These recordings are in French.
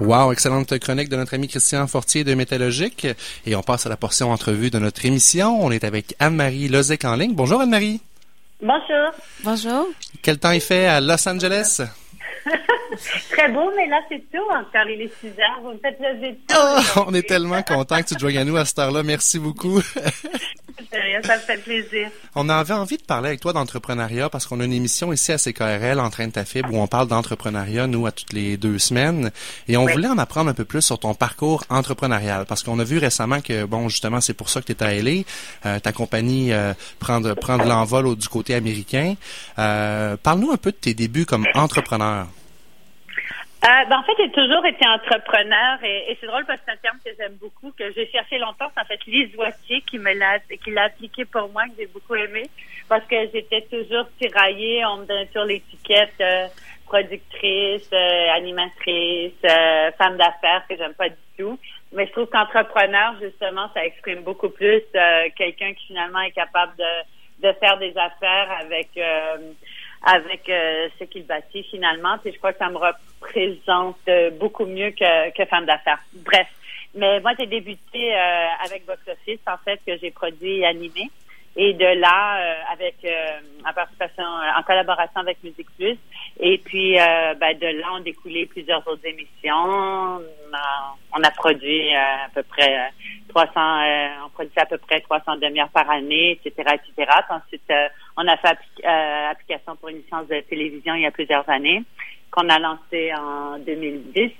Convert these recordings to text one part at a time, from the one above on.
Wow, excellente chronique de notre ami Christian Fortier de Métallogique. Et on passe à la portion entrevue de notre émission. On est avec Anne-Marie Lozec en ligne. Bonjour Anne-Marie. Bonjour. Bonjour. Quel temps il fait à Los Angeles? Très beau, mais là, c'est tout encore. Il est 6 heures. Vous me faites de oh, On est tellement content que tu te joignes à nous à cette heure-là. Merci beaucoup. ça me fait plaisir. On avait envie de parler avec toi d'entrepreneuriat parce qu'on a une émission ici à CKRL, en train de ta fibre, où on parle d'entrepreneuriat, nous, à toutes les deux semaines. Et on voulait en apprendre un peu plus sur ton parcours entrepreneurial parce qu'on a vu récemment que, bon, justement, c'est pour ça que tu es à LA. Euh, ta compagnie euh, prend de, prend de l'envol du côté américain. Euh, Parle-nous un peu de tes débuts comme entrepreneur. Euh, ben, en fait, j'ai toujours été entrepreneur et, c'est drôle parce que c'est un terme que j'aime beaucoup, que j'ai cherché longtemps. C'est en fait Lise Wattier qui me l'a, qui l'a appliqué pour moi, que j'ai beaucoup aimé parce que j'étais toujours tiraillée. On me donnait sur l'étiquette euh, productrice, euh, animatrice, femme d'affaires que j'aime pas du tout. Mais je trouve qu'entrepreneur, justement, ça exprime beaucoup plus quelqu'un qui finalement est capable de, de faire des affaires avec avec euh, ce qu'il bâtit finalement. Puis je crois que ça me représente euh, beaucoup mieux que, que femme d'affaires. Bref. Mais moi, j'ai débuté euh, avec Box Office, en fait, que j'ai produit et animé. Et de là, euh, avec en participation, en collaboration avec Musique Plus. Et puis, ben, de là, on découlé plusieurs autres émissions. On a, produit à peu près 300, on produisait à peu près 300 demi-heures par année, etc., etc. Ensuite, on a fait euh, application pour une licence de télévision il y a plusieurs années, qu'on a lancé en 2010,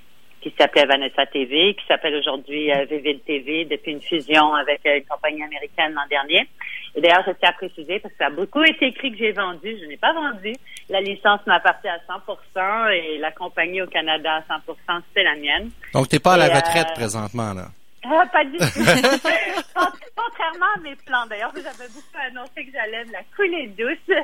qui s'appelait Vanessa TV, qui s'appelle aujourd'hui euh, TV depuis une fusion avec euh, une compagnie américaine l'an dernier. Et d'ailleurs, je tiens à préciser, parce que ça a beaucoup été écrit que j'ai vendu, je n'ai pas vendu. La licence m'appartient à 100% et la compagnie au Canada à 100% c'est la mienne. Donc, tu n'es pas à la retraite euh, présentement, là? Ah, pas du tout. Contrairement à mes plans, d'ailleurs, vous avez beaucoup annoncé que j'allais me la couler douce.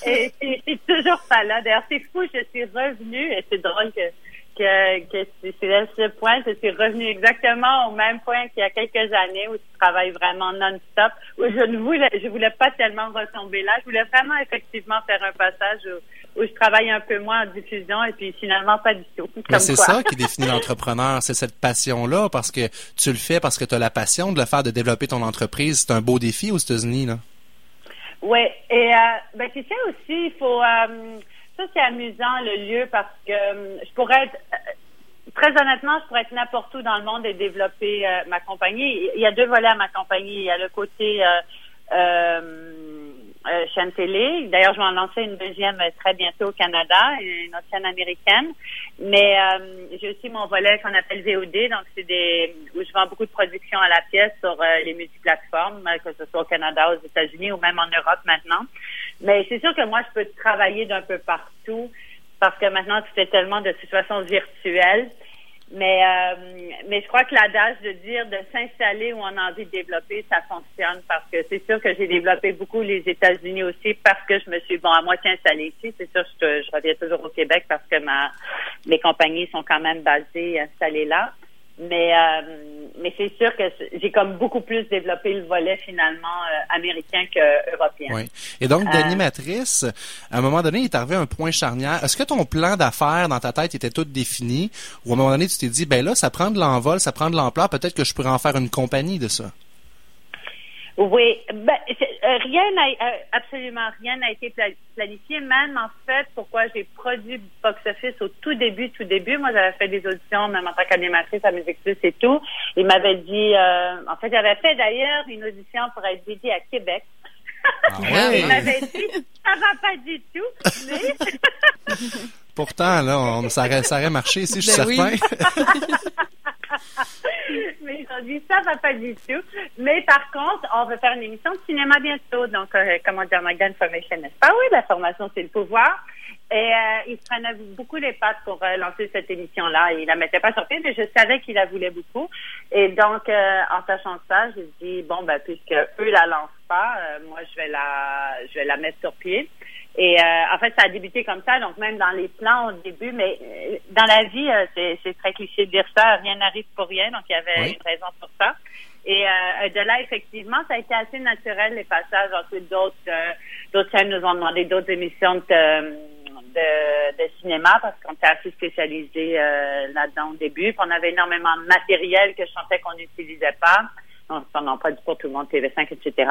et c'est toujours pas là. D'ailleurs, c'est fou, je suis revenue, et c'est drôle que que, que c'est à ce point, je suis revenue exactement au même point qu'il y a quelques années où je travaille vraiment non-stop, je ne voulais, je voulais pas tellement retomber là. Je voulais vraiment effectivement faire un passage où, où je travaille un peu moins en diffusion et puis finalement pas du tout. c'est ça qui définit l'entrepreneur, c'est cette passion-là parce que tu le fais parce que tu as la passion de le faire, de développer ton entreprise. C'est un beau défi aux États-Unis, là. Oui, et euh, ben tu sais aussi, il faut euh, ça, c'est amusant, le lieu, parce que euh, je pourrais être, euh, très honnêtement, je pourrais être n'importe où dans le monde et développer euh, ma compagnie. Il y a deux volets à ma compagnie. Il y a le côté euh, chaîne télé. D'ailleurs, je vais en lancer une deuxième très bientôt au Canada, une autre chaîne américaine. Mais euh, j'ai aussi mon volet qu'on appelle VOD, donc c'est des où je vends beaucoup de productions à la pièce sur euh, les multiplateformes, que ce soit au Canada, aux États-Unis ou même en Europe maintenant. Mais c'est sûr que moi, je peux travailler d'un peu partout parce que maintenant, tu fais tellement de situations virtuelles mais, euh, mais je crois que l'adage de dire de s'installer où on a envie de développer, ça fonctionne parce que c'est sûr que j'ai développé beaucoup les États-Unis aussi parce que je me suis bon à moitié installée ici. C'est sûr que je, je reviens toujours au Québec parce que ma mes compagnies sont quand même basées installées là. Mais euh, mais c'est sûr que j'ai comme beaucoup plus développé le volet finalement euh, américain que européen. Oui. Et donc euh, d'animatrice, à un moment donné, il est arrivé un point charnière. Est-ce que ton plan d'affaires dans ta tête était tout défini? Ou à un moment donné tu t'es dit ben là ça prend de l'envol, ça prend de l'ampleur, peut-être que je pourrais en faire une compagnie de ça? Oui, ben, euh, rien n'a, euh, absolument rien n'a été planifié. Même en fait, pourquoi j'ai produit Box Office au tout début, tout début. Moi, j'avais fait des auditions, même en tant qu'animatrice à Musique Plus et tout. Il m'avait dit, euh, en fait, j'avais fait d'ailleurs une audition pour être dédiée à Québec. Ah Il m'avait dit, ça va pas du tout, mais... Pourtant, là, on, ça, aurait, ça aurait marché, si je suis ben certain. mais ils ont dit ça va pas du tout. Mais par contre, on va faire une émission de cinéma bientôt. Donc, euh, comment dire, Magda Information, n'est-ce pas? Oui, la formation, c'est le pouvoir. Et euh, il se prenait beaucoup les pattes pour euh, lancer cette émission-là. Il la mettait pas sur pied, mais je savais qu'il la voulait beaucoup. Et donc, en sachant ça, j'ai dit bon, ben puisque eux la lancent pas, moi je vais la, je vais la mettre sur pied. Et euh, en fait, ça a débuté comme ça, donc même dans les plans au début, mais euh, dans la vie, euh, c'est très cliché de dire ça, rien n'arrive pour rien, donc il y avait une raison pour ça. Et de là, effectivement, ça a été assez naturel les passages. Ensuite, d'autres d'autres chaînes nous ont demandé d'autres émissions de, de, de cinéma parce qu'on était assez spécialisé euh, là-dedans au début. On avait énormément de matériel que je sentais qu'on n'utilisait pas. Non, non, pas du pour tout le monde, TV5, etc.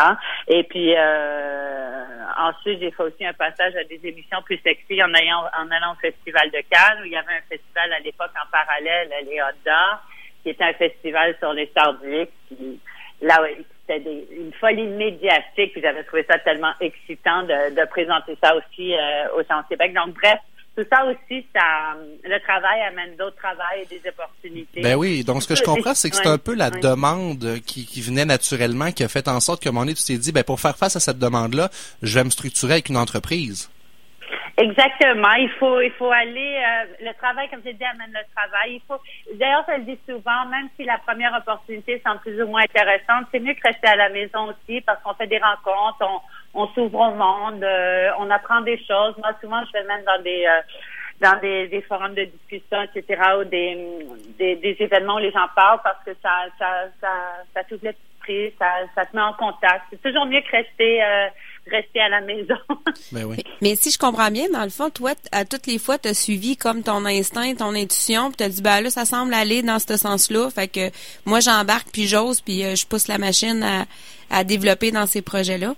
Et puis euh, ensuite, j'ai fait aussi un passage à des émissions plus sexy en allant, en allant au Festival de Cannes, où il y avait un festival à l'époque en parallèle, les Hot qui était un festival sur les stars du là, c'était une folie médiatique. Puis j'avais trouvé ça tellement excitant de, de présenter ça aussi euh, au Centre Québec. Donc bref, tout ça aussi, ça, le travail amène d'autres travails et des opportunités. Ben oui, donc ce que je comprends, c'est que c'est un peu la demande qui, qui, venait naturellement, qui a fait en sorte que mon tu t'es dit, ben pour faire face à cette demande-là, je vais me structurer avec une entreprise. Exactement. Il faut, il faut aller. Euh, le travail, comme j'ai dit, amène le travail. Il faut. D'ailleurs, je le dis souvent, même si la première opportunité semble plus ou moins intéressante, c'est mieux que rester à la maison aussi parce qu'on fait des rencontres, on, on s'ouvre au monde, euh, on apprend des choses. Moi, souvent, je vais même dans des euh, dans des, des, forums de discussion, etc., ou des, des, des, événements où les gens parlent parce que ça ça ça, ça t'ouvre l'esprit, ça, ça te met en contact. C'est toujours mieux que rester euh, rester à la maison. ben oui. Mais si je comprends bien, dans le fond, toi, à toutes les fois, tu as suivi comme ton instinct, ton intuition, puis tu as dit, ben là, ça semble aller dans ce sens-là. Fait que moi, j'embarque, puis j'ose, puis je pousse la machine à, à développer dans ces projets-là.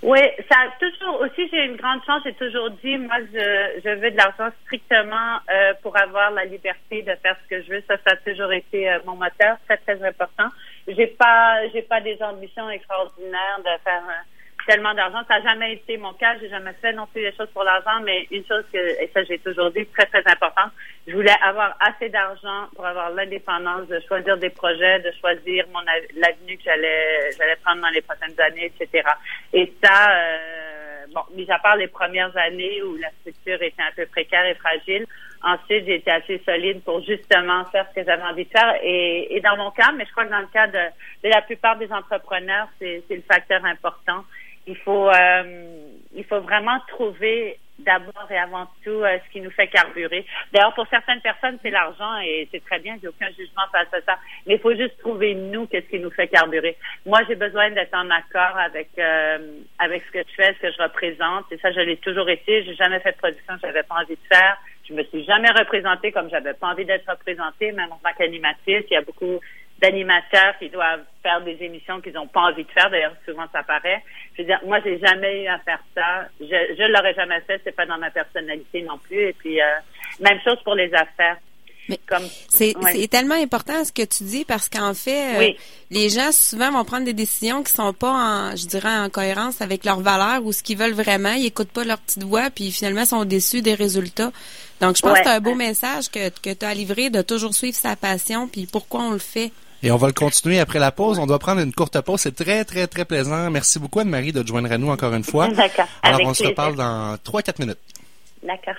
Oui, ça a toujours aussi j'ai une grande chance, j'ai toujours dit moi je, je veux de l'argent strictement euh, pour avoir la liberté de faire ce que je veux. Ça, ça a toujours été euh, mon moteur, très très important. J'ai pas j'ai pas des ambitions extraordinaires de faire euh, tellement d'argent. Ça n'a jamais été mon cas. J'ai jamais fait non plus des choses pour l'argent, mais une chose que, et ça j'ai toujours dit, très, très importante, je voulais avoir assez d'argent pour avoir l'indépendance de choisir des projets, de choisir mon l'avenue que j'allais j'allais prendre dans les prochaines années, etc. Et ça, euh, bon, mis à part les premières années où la structure était un peu précaire et fragile, ensuite j'ai été assez solide pour justement faire ce que j'avais envie de faire. Et, et dans mon cas, mais je crois que dans le cas de, de la plupart des entrepreneurs, c'est le facteur important il faut, euh, il faut vraiment trouver d'abord et avant tout euh, ce qui nous fait carburer. D'ailleurs, pour certaines personnes, c'est l'argent et c'est très bien, j'ai aucun jugement face à ça. Mais il faut juste trouver nous qu'est-ce qui nous fait carburer. Moi, j'ai besoin d'être en accord avec euh, avec ce que je fais, ce que je représente. Et ça, je l'ai toujours été. J'ai jamais fait de production que j'avais pas envie de faire. Je me suis jamais représentée comme j'avais pas envie d'être représentée, même en tant qu'animatrice. Il y a beaucoup d'animateurs qui doivent faire des émissions qu'ils n'ont pas envie de faire. D'ailleurs, souvent ça paraît. Je veux dire, moi, j'ai jamais eu à faire ça. Je, je l'aurais jamais fait. C'est pas dans ma personnalité non plus. Et puis, euh, même chose pour les affaires. Mais c'est tellement important ce que tu dis parce qu'en fait, euh, les gens souvent vont prendre des décisions qui sont pas en, je dirais, en cohérence avec leurs valeurs ou ce qu'ils veulent vraiment. Ils écoutent pas leur petite voix puis finalement sont déçus des résultats. Donc, je pense que c'est un beau message que, que tu as livré de toujours suivre sa passion puis pourquoi on le fait. Et on va le continuer après la pause. On doit prendre une courte pause. C'est très, très, très plaisant. Merci beaucoup, Anne-Marie, de te joindre à nous encore une fois. D'accord. Alors, on se reparle dans 3-4 minutes. D'accord.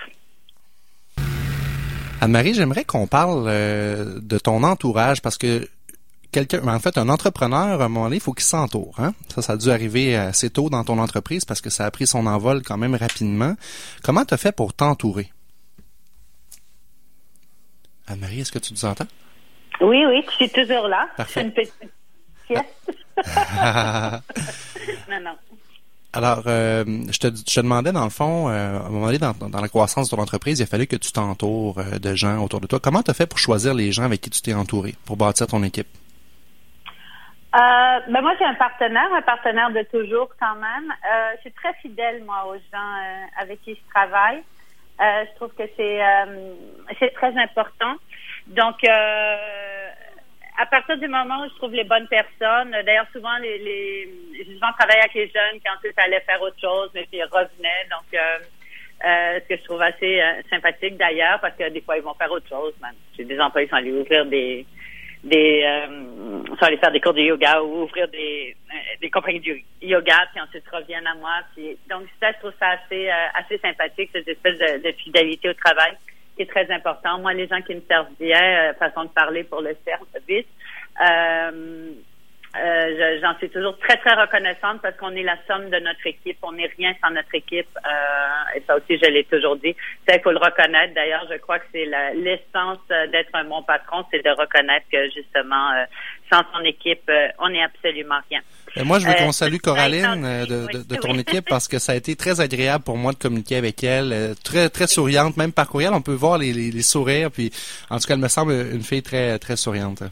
Anne-Marie, j'aimerais qu'on parle euh, de ton entourage parce que quelqu'un, en fait, un entrepreneur, à un moment donné, il faut qu'il s'entoure. Hein? Ça, ça a dû arriver assez tôt dans ton entreprise parce que ça a pris son envol quand même rapidement. Comment tu as fait pour t'entourer? Anne-Marie, est-ce que tu nous entends? Oui, oui, je suis toujours là. Parfait. Une petite non, non. Alors, euh, je, te, je te demandais, dans le fond, euh, à un moment donné, dans, dans, la croissance de ton entreprise, il a fallu que tu t'entoures euh, de gens autour de toi. Comment tu as fait pour choisir les gens avec qui tu t'es entouré, pour bâtir ton équipe? Ben moi, j'ai un partenaire, un partenaire de toujours quand même. Je suis très fidèle, moi, aux gens avec qui je travaille. je trouve que c'est c'est très important. Donc, euh, à partir du moment où je trouve les bonnes personnes, d'ailleurs souvent les, les j'ai souvent travaillé avec les jeunes qui ensuite allaient faire autre chose, mais qui revenaient. Donc, euh, euh, ce que je trouve assez euh, sympathique d'ailleurs, parce que des fois ils vont faire autre chose. Même. J'ai des employés qui sont allés ouvrir des des euh, sont allés faire des cours de yoga ou ouvrir des des compagnies de yoga puis ensuite reviennent à moi puis donc ça je trouve ça assez assez sympathique cette espèce de, de fidélité au travail qui est très important. Moi, les gens qui me servent bien, euh, façon de parler pour le service. Euh, euh, j'en suis toujours très, très reconnaissante parce qu'on est la somme de notre équipe. On n'est rien sans notre équipe. Euh, et ça aussi, je l'ai toujours dit. C'est il faut le reconnaître. D'ailleurs, je crois que c'est l'essence d'être un bon patron, c'est de reconnaître que justement, euh, sans son équipe, on n'est absolument rien. Et moi, je veux qu'on salue Coraline de, de, ton équipe parce que ça a été très agréable pour moi de communiquer avec elle. Très, très souriante, même par courriel, on peut voir les, les, les sourires. Puis, en tout cas, elle me semble une fille très, très souriante.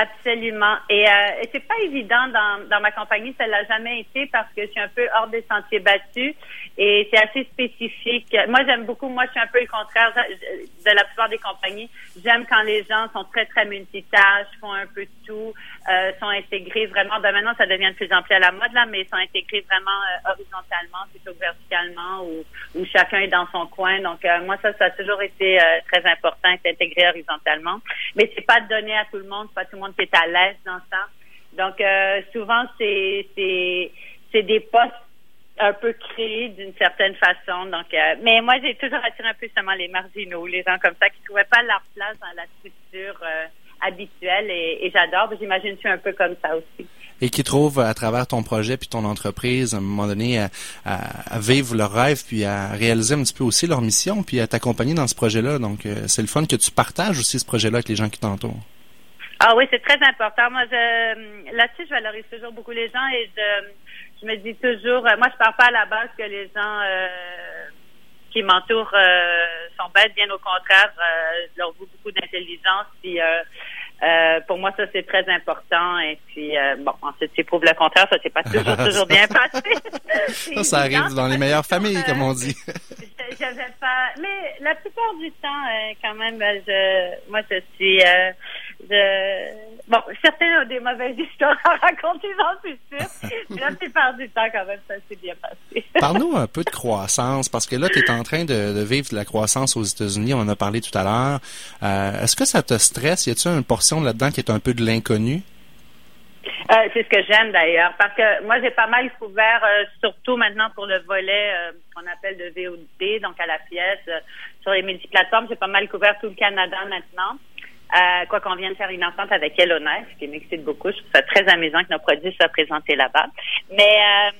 Absolument. Et, euh, c'est pas évident dans, dans ma compagnie, ça l'a jamais été parce que je suis un peu hors des sentiers battus et c'est assez spécifique. Moi, j'aime beaucoup. Moi, je suis un peu le contraire de la plupart des compagnies. J'aime quand les gens sont très très multitâches, font un peu de tout, euh, sont intégrés vraiment. Ben maintenant, ça devient de plus en plus à la mode là, mais sont intégrés vraiment euh, horizontalement plutôt que verticalement, où, où chacun est dans son coin. Donc euh, moi, ça, ça a toujours été euh, très important, d'être intégré horizontalement. Mais c'est pas donné à tout le monde, pas tout le monde qui est à l'aise dans ça. Donc souvent, c'est c'est c'est des postes un peu créés d'une certaine façon. Donc, mais moi, j'ai toujours attiré un peu seulement les marginaux, les gens comme ça qui trouvaient pas leur place dans la structure habituel et, j'adore. J'imagine que tu es un peu comme ça aussi. Et qui trouvent à travers ton projet puis ton entreprise, à un moment donné, à, vivre leur rêve puis à réaliser un petit peu aussi leur mission puis à t'accompagner dans ce projet-là. Donc, euh, c'est le fun que tu partages aussi ce projet-là avec les gens qui t'entourent. Ah oui, c'est très important. Moi, je, là-dessus, je valorise toujours beaucoup les gens et je, je me dis toujours, euh, moi, je pars pas à la base que les gens euh, qui m'entourent euh, sont bêtes, bien au contraire, euh, je leur voue beaucoup d'intelligence. Puis euh, euh, pour moi, ça c'est très important. Et puis bon, ensuite, tu prouves le contraire, ça c'est pas toujours toujours bien passé. ça, ça arrive dans les meilleures familles, comme on dit. J'avais pas, mais la plupart du temps, quand même, je, moi, je suis bon, certains ont des mauvaises histoires à raconter, j'en suis sûre. Mais la plupart du temps, quand même, ça s'est bien passé. Parle-nous un peu de croissance, parce que là, tu es en train de, vivre de la croissance aux États-Unis. On en a parlé tout à l'heure. Euh, est-ce que ça te stresse? Y a-t-il une portion là-dedans qui est un peu de l'inconnu? Euh, c'est ce que j'aime d'ailleurs, parce que moi j'ai pas mal couvert, euh, surtout maintenant pour le volet qu'on appelle de VOD, donc à la pièce, sur les multiplateformes, j'ai pas mal couvert tout le Canada maintenant. Euh, quoi qu'on vienne faire une entente avec Elona, ce qui m'excite beaucoup. Je trouve ça très amusant que nos produits soient présentés là-bas. Mais euh,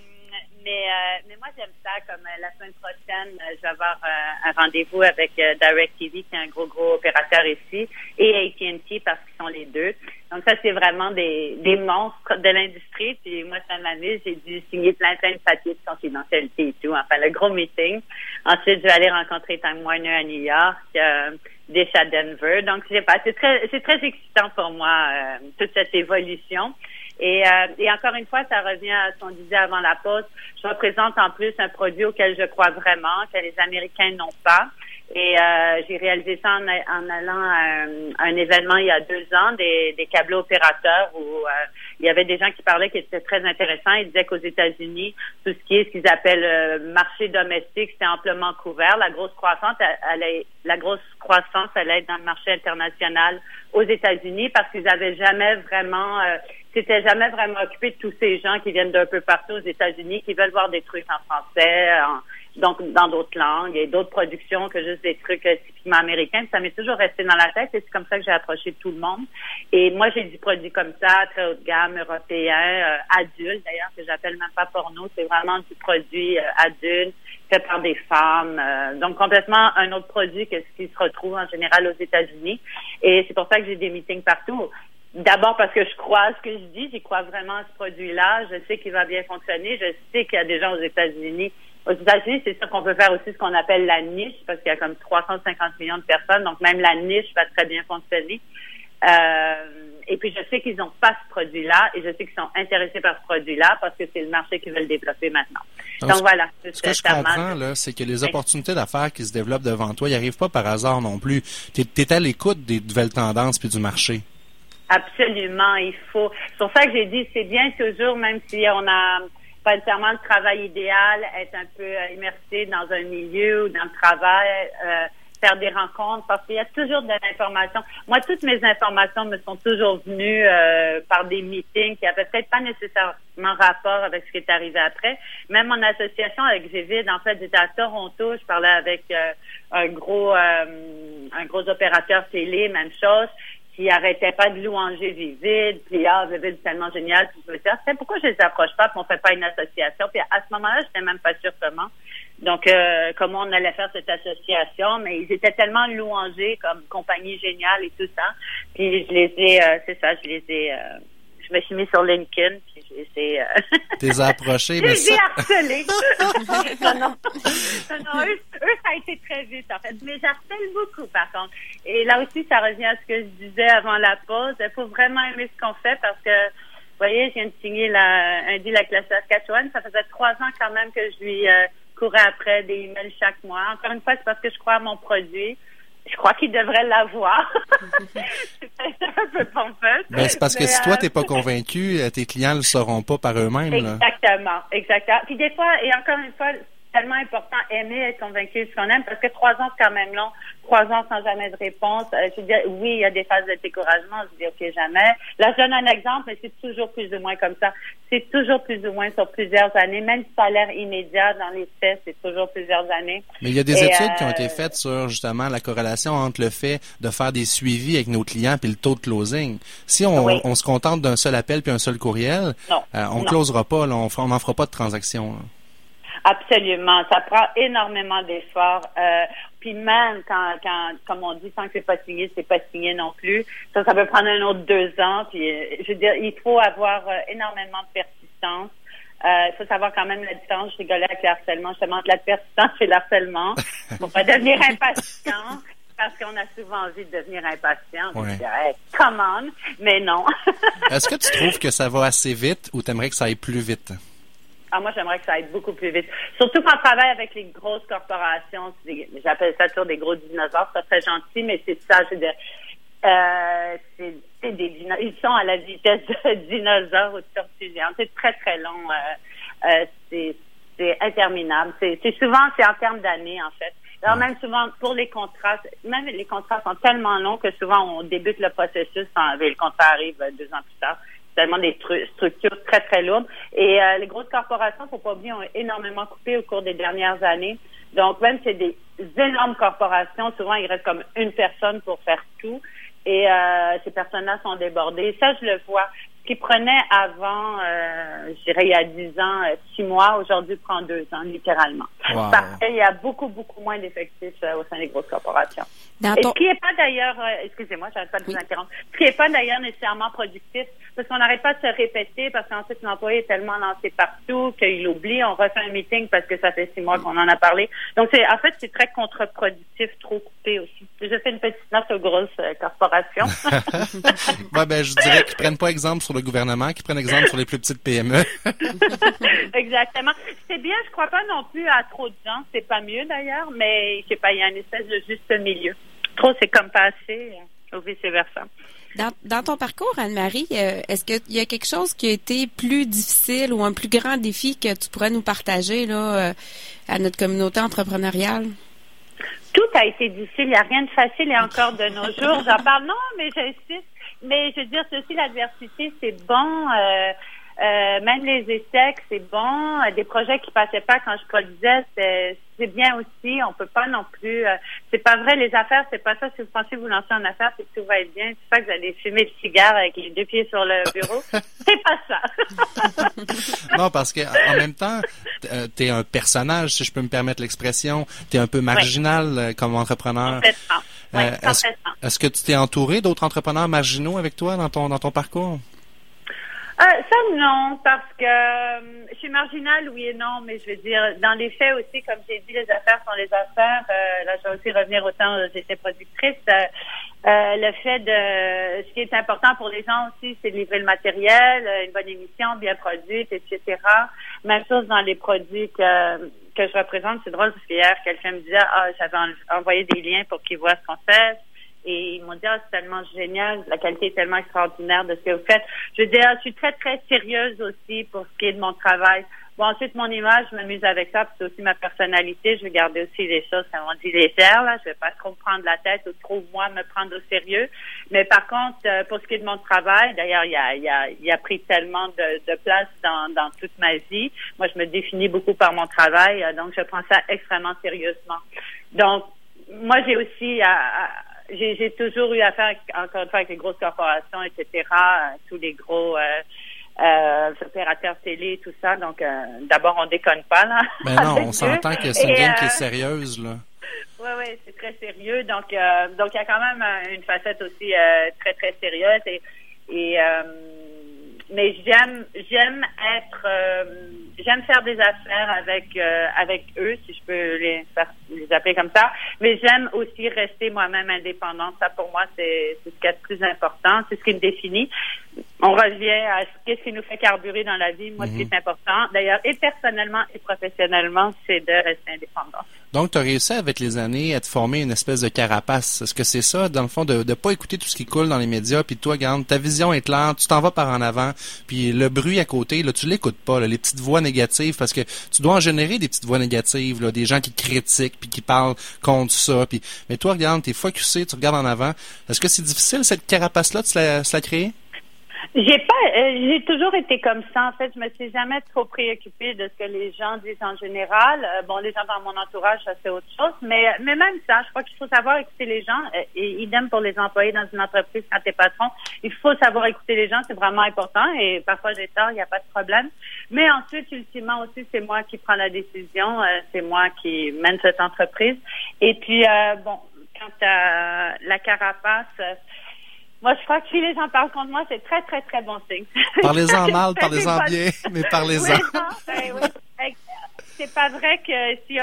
mais, euh, mais moi, j'aime ça. Comme la semaine prochaine, je vais avoir un rendez-vous avec DirecTV, qui est un gros, gros opérateur ici, et AT&T, parce qu'ils sont les deux. Donc ça, c'est vraiment des, des monstres de l'industrie. Puis moi, cette année, j'ai dû signer plein, plein de papiers de confidentialité et tout. Enfin, le gros meeting. Ensuite, je vais aller rencontrer Time Warner à New York des à Denver. Donc, c'est pas, c'est très, c'est très excitant pour moi euh, toute cette évolution. Et, euh, et encore une fois, ça revient à ce qu'on disait avant la pause. Je représente en plus un produit auquel je crois vraiment, que les Américains n'ont pas. Et euh, j'ai réalisé ça en, allant à un, événement il y a deux ans des, câbles opérateurs où euh, il y avait des gens qui parlaient qui étaient très intéressants. Ils disaient qu'aux États-Unis, tout ce qui est ce qu'ils appellent euh, marché domestique, c'était amplement couvert. La grosse croissance, elle, la grosse croissance, elle est dans le marché international aux États-Unis parce qu'ils avaient jamais vraiment, euh, s'étaient jamais vraiment occupés de tous ces gens qui viennent d'un peu partout aux États-Unis, qui veulent voir des trucs en français, en, donc dans d'autres langues et d'autres productions que juste des trucs euh, typiquement américains. Ça m'est toujours resté dans la tête et c'est comme ça que j'ai approché tout le monde. Et moi, j'ai du produit comme ça, très haut de gamme, européen, euh, adulte d'ailleurs, que j'appelle même pas porno. C'est vraiment du produit euh, adulte fait par des femmes. donc complètement un autre produit que ce qui se retrouve en général aux États-Unis. Et c'est pour ça que j'ai des meetings partout. D'abord parce que je crois à ce que je dis, j'y crois vraiment à ce produit-là. Je sais qu'il va bien fonctionner. Je sais qu'il y a des gens aux États-Unis aux États-Unis, c'est sûr qu'on peut faire aussi ce qu'on appelle la niche, parce qu'il y a comme 350 millions de personnes, donc même la niche va très bien fonctionner. Euh, et puis je sais qu'ils n'ont pas ce produit-là, et je sais qu'ils sont intéressés par ce produit-là parce que c'est le marché qu'ils veulent développer maintenant. Donc, voilà. Ce que je comprends là, c'est que les opportunités d'affaires qui se développent devant toi, ils n'arrivent pas par hasard non plus. Tu es, à l'écoute des nouvelles tendances puis du marché. Absolument, il faut. C'est pour ça que j'ai dit, c'est bien toujours, même si on a pas nécessairement le travail idéal, être un peu euh, immersé dans un milieu ou dans le travail, euh, faire des rencontres, parce qu'il y a toujours de l'information. Moi, toutes mes informations me sont toujours venues euh, par des meetings qui n'avaient peut-être pas nécessairement rapport avec ce qui est arrivé après. Même mon association avec Gévide, en fait, j'étais à Toronto, je parlais avec un gros un gros opérateur télé, même chose qui arrêtaient pas de louanger Vivid, puis ah, Vivid c'est tellement génial, puis je me disais, pourquoi je les approche pas, puis on fait pas une association, puis à ce moment-là, j'étais même pas sûre comment. Donc, euh, comment on allait faire cette association, mais ils étaient tellement louangés comme compagnie géniale et tout ça, puis je les ai, euh, c'est ça, je les ai, euh, je me suis mis sur LinkedIn, puis je les ai... T'es approché, mais ça... harcelé. non, non, non, eux, ça a été très vite, en fait. Mais j'harcèle beaucoup, par contre. Et là aussi, ça revient à ce que je disais avant la pause. Il faut vraiment aimer ce qu'on fait parce que, vous voyez, je viens de signer la, un deal avec la Saskatchewan. Ça faisait trois ans quand même que je lui euh, courais après des emails chaque mois. Encore une fois, c'est parce que je crois à mon produit je crois qu'il devrait l'avoir. c'est un peu pompeux. Ben, c'est parce que si toi, t'es pas euh, convaincu, euh, tes clients ne le sauront pas par eux-mêmes. Exactement, exactement. Puis des fois, et encore une fois, tellement important aimer être convaincu de ce qu'on aime parce que trois ans c'est quand même long. Trois ans sans jamais de réponse. Euh, je veux dire, oui, il y a des phases de découragement. Je veux dire, ok, jamais. Là, je donne un exemple, mais c'est toujours plus ou moins comme ça. C'est toujours plus ou moins sur plusieurs années. Même si ça a l'air immédiat dans les faits, c'est toujours plusieurs années. Mais il y a des études qui ont été euh, faites sur justement la corrélation entre le fait de faire des suivis avec nos clients et le taux de closing. Si on, on se contente d'un seul appel puis un seul courriel, euh, on ne closera pas, là, on n'en fera pas de transaction. Absolument. Ça prend énormément d'efforts. Euh, puis même quand, quand, comme on dit, tant que c'est pas signé, c'est pas signé non plus. Ça, ça peut prendre un autre deux ans. Puis, euh, je veux dire, il faut avoir euh, énormément de persistance. Il faut savoir quand même la différence. Je rigolais avec le harcèlement, justement, entre la persistance et le harcèlement. Faut pas devenir impatient parce qu'on a souvent envie de devenir impatient. Ouais. come on, mais non. Est-ce que tu trouves que ça va assez vite ou t'aimerais que ça aille plus vite? Ah, moi, j'aimerais que ça aille beaucoup plus vite. Surtout quand on travaille avec les grosses corporations. J'appelle ça toujours des gros dinosaures. C'est très gentil, mais c'est ça. Veux dire, euh, c'est des dinosaures. Ils sont à la vitesse de dinosaures ou de tortues C'est très, très long. Euh, euh, c'est interminable. C'est souvent, c'est en termes d'années, en fait. Alors, même souvent, pour les contrats, même les contrats sont tellement longs que souvent, on débute le processus quand le contrat arrive deux ans plus tard des structures très, très lourdes. Et euh, les grosses corporations, faut pas oublier, ont énormément coupé au cours des dernières années. Donc, même si c'est des énormes corporations, souvent, il reste comme une personne pour faire tout. Et euh, ces personnes-là sont débordées. Ça, je le vois qui prenait avant, euh, je dirais il y a dix ans, euh, six mois, aujourd'hui prend deux ans, littéralement. Parce qu'il y a beaucoup, beaucoup moins d'effectifs euh, au sein des grosses corporations. Et ce qui n'est pas d'ailleurs, excusez-moi, j'arrête pas de vous interrompre, ce qui n'est pas d'ailleurs nécessairement productif, parce qu'on n'arrête pas de se répéter, parce qu'ensuite l'employé est tellement lancé partout qu'il oublie, on refait un meeting parce que ça fait six mois qu'on en a parlé. Donc c'est, en fait, c'est très contre-productif, trop coupé aussi. Je fais une petite note aux grosses corporations. ouais, ben, je dirais qu'ils prennent pas exemple sur le gouvernement, qui prennent exemple sur les plus petites PME. Exactement. C'est bien, je crois pas non plus à trop de gens. C'est pas mieux d'ailleurs, mais je sais pas, il y a une espèce de juste milieu. Trop, c'est comme pas assez, euh, ou vice-versa. Dans, ton parcours, Anne-Marie, euh, est-ce qu'il y a quelque chose qui a été plus difficile ou un plus grand défi que tu pourrais nous partager là, euh, à notre communauté entrepreneuriale? Tout a été difficile. Il n'y a rien de facile et encore de nos jours. J'en parle, non, mais j'insiste mais je veux dire, ceci, l'adversité, c'est bon. Euh, euh, même les échecs, c'est bon. Des projets qui passaient pas quand je produisais, c'est bien aussi. On peut pas non plus. Euh, c'est pas vrai. Les affaires, c'est pas ça. Si vous pensez vous lancer en affaires, c'est que tout va être bien. C'est pas que vous allez fumer le cigare avec les deux pieds sur le bureau. c'est pas ça. non, parce que en même temps, tu es un personnage, si je peux me permettre l'expression. Tu es un peu marginal comme entrepreneur. Euh, est-ce, que tu t'es entouré d'autres entrepreneurs marginaux avec toi dans ton dans ton parcours? Euh, ça non, parce que euh, je suis marginale, oui et non, mais je veux dire, dans les faits aussi, comme j'ai dit, les affaires sont les affaires. là, je vais aussi revenir au temps où j'étais productrice. le fait de, ce qui est important pour les gens aussi, c'est de livrer le matériel, une bonne émission, bien produite, etc. Même chose dans les produits que que je représente, c'est drôle parce qu'hier, quelqu'un me disait, ah, j'avais envoyé des liens pour qu'ils voient ce qu'on fait. Et ils m'ont dit, ah, c'est tellement génial, la qualité est tellement extraordinaire de ce que vous faites. Je veux dire, je suis très, très sérieuse aussi pour ce qui est de mon travail. Bon, ensuite, mon image, je m'amuse avec ça, c'est aussi ma personnalité. Je vais garder aussi les choses, comme on dit, légères, là. Je vais pas trop prendre la tête ou trop, moi, me prendre au sérieux. Mais par contre, euh, pour ce qui est de mon travail, d'ailleurs, il y a, il a, il a pris tellement de, de place dans, dans toute ma vie. Moi, je me définis beaucoup par mon travail, euh, donc je prends ça extrêmement sérieusement. Donc, moi, j'ai aussi à j'ai toujours eu affaire, encore une fois, avec les grosses corporations, etc., tous les gros euh, opérateurs télé, tout ça. Donc, d'abord, on déconne pas, là. Ben non, on s'entend que c'est une game qui est sérieuse, là. Oui, oui, c'est très sérieux. Donc, donc il y a quand même une facette aussi très, très sérieuse. Et, et mais j'aime j'aime être euh, j'aime faire des affaires avec euh, avec eux si je peux les les appeler comme ça. Mais j'aime aussi rester moi-même indépendante. Ça pour moi c'est c'est ce qui est le plus important. C'est ce qui me définit. On revient à ce qui nous fait carburer dans la vie. Moi ce qui est mhm. important d'ailleurs et personnellement et professionnellement c'est de rester indépendante. Donc, tu as réussi avec les années à te former une espèce de carapace. Est-ce que c'est ça, dans le fond, de ne pas écouter tout ce qui coule dans les médias, puis toi, regarde, ta vision est claire, tu t'en vas par en avant, puis le bruit à côté, là, tu l'écoutes pas, les petites voix négatives, parce que tu dois en générer des petites voix négatives, des gens qui critiquent, puis qui parlent contre ça. Puis, mais toi, regarde, tu es focusé, tu regardes en avant. Est-ce que c'est difficile, cette carapace-là, de se la créer? J'ai pas, euh, j'ai toujours été comme ça. En fait, je me suis jamais trop préoccupée de ce que les gens disent en général. Euh, bon, les gens dans mon entourage, ça c'est autre chose. Mais, mais même ça, je crois qu'il faut savoir écouter les gens. Euh, et idem pour les employés dans une entreprise quand t'es patron. Il faut savoir écouter les gens, c'est vraiment important. Et parfois j'ai tort, il n'y a pas de problème. Mais ensuite, ultimement aussi, c'est moi qui prends la décision. c'est moi qui mène cette entreprise. Et puis, bon, quand la carapace moi, je crois que si les gens parlent contre moi, c'est très, très, très bon signe. Parlez-en mal, parlez-en bien, mais parlez-en. Oui, ben c'est pas vrai que si,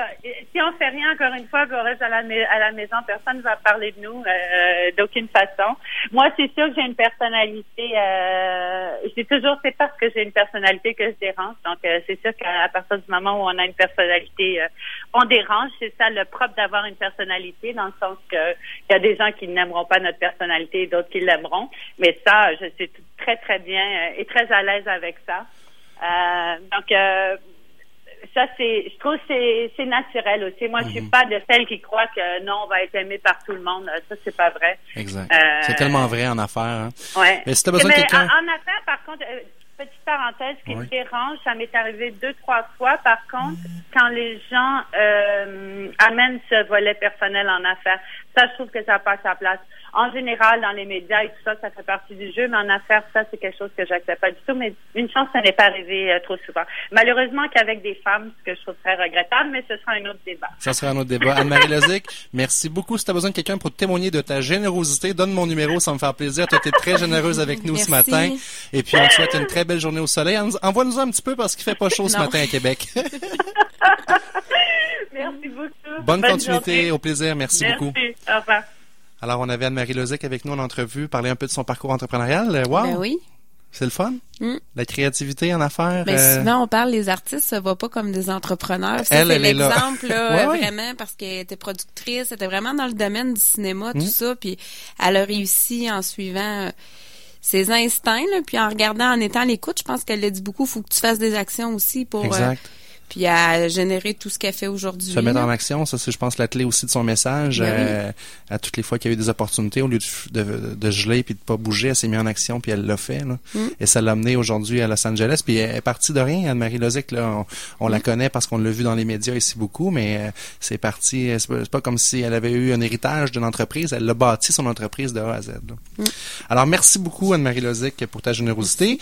si on fait rien, encore une fois, reste à la, à la maison, personne ne va parler de nous euh, d'aucune façon. Moi, c'est sûr que j'ai une personnalité. Euh, dis toujours, c'est parce que j'ai une personnalité que je dérange. Donc, euh, c'est sûr qu'à partir du moment où on a une personnalité, euh, on dérange. C'est ça le propre d'avoir une personnalité, dans le sens que il y a des gens qui n'aimeront pas notre personnalité et d'autres qui l'aimeront. Mais ça, je suis très, très bien et très à l'aise avec ça. donc, ça c'est je trouve c'est c'est naturel aussi. Moi, je suis mhm. pas de celle qui croit que non, on va être aimé par tout le monde. Ça c'est pas vrai. Exact. Euh, c'est tellement vrai en affaires. Hein? Ouais. Mais si t'as besoin de quelqu'un. En, affaires, par contre, euh, petite parenthèse, ce qui me dérange, ça m'est arrivé deux trois fois. Par contre, quand les gens euh, amènent ce volet personnel en affaires, ça je trouve que ça passe sa place en général, dans les médias et tout ça, ça fait partie du jeu, mais en affaires, ça, c'est quelque chose que j'accepte pas du tout. Mais une chance, ça n'est pas arrivé euh, trop souvent. Malheureusement qu'avec des femmes, ce que je trouve très regrettable, mais ce sera un autre débat. Ça sera un autre débat. Anne-Marie Lozic, merci beaucoup. Si tu as besoin de quelqu'un pour témoigner de ta générosité, donne mon numéro, ça me fait plaisir. Tu été très généreuse avec nous ce matin. Et puis, on te souhaite une très belle journée au soleil. Envoie-nous un petit peu parce qu'il fait pas chaud ce matin à Québec. merci beaucoup. Bonne, continuité, au plaisir. Merci, merci. beaucoup. Au revoir. Alors, on avait Anne-Marie Lozec avec nous en entrevue, parler un peu de son parcours entrepreneurial. Euh, wow! Ben oui. C'est le fun. Mm. La créativité en affaires. Mais ben, euh, souvent, on parle les artistes, ça va pas comme des entrepreneurs. elle, c'est l'exemple, là, vraiment, parce qu'elle était productrice, elle était vraiment dans le domaine du cinéma, tout mm. ça, puis elle a réussi en suivant euh, ses instincts, puis en regardant, en étant à l'écoute, je pense qu'elle a dit beaucoup, faut que tu fasses des actions aussi pour exact puis à générer tout ce qu'elle fait aujourd'hui. Se mettre en action, ça c'est je pense la clé aussi de son message. Ben euh, à toutes les fois qu'il y a eu des opportunités, au lieu de, de, de geler puis de pas bouger, elle s'est mise en action puis elle l'a fait. Là. Mm. Et ça l'a amené aujourd'hui à Los Angeles. Puis elle est partie de rien, Anne-Marie Lozic. Là, on, la mm. connaît parce qu'on l'a vu dans les médias ici beaucoup, mais euh, c'est parti. C'est pas, comme si elle avait eu un héritage d'une entreprise. Elle l'a bâti son entreprise de A à Z. Mm. Alors merci beaucoup Anne-Marie Lozic pour ta générosité.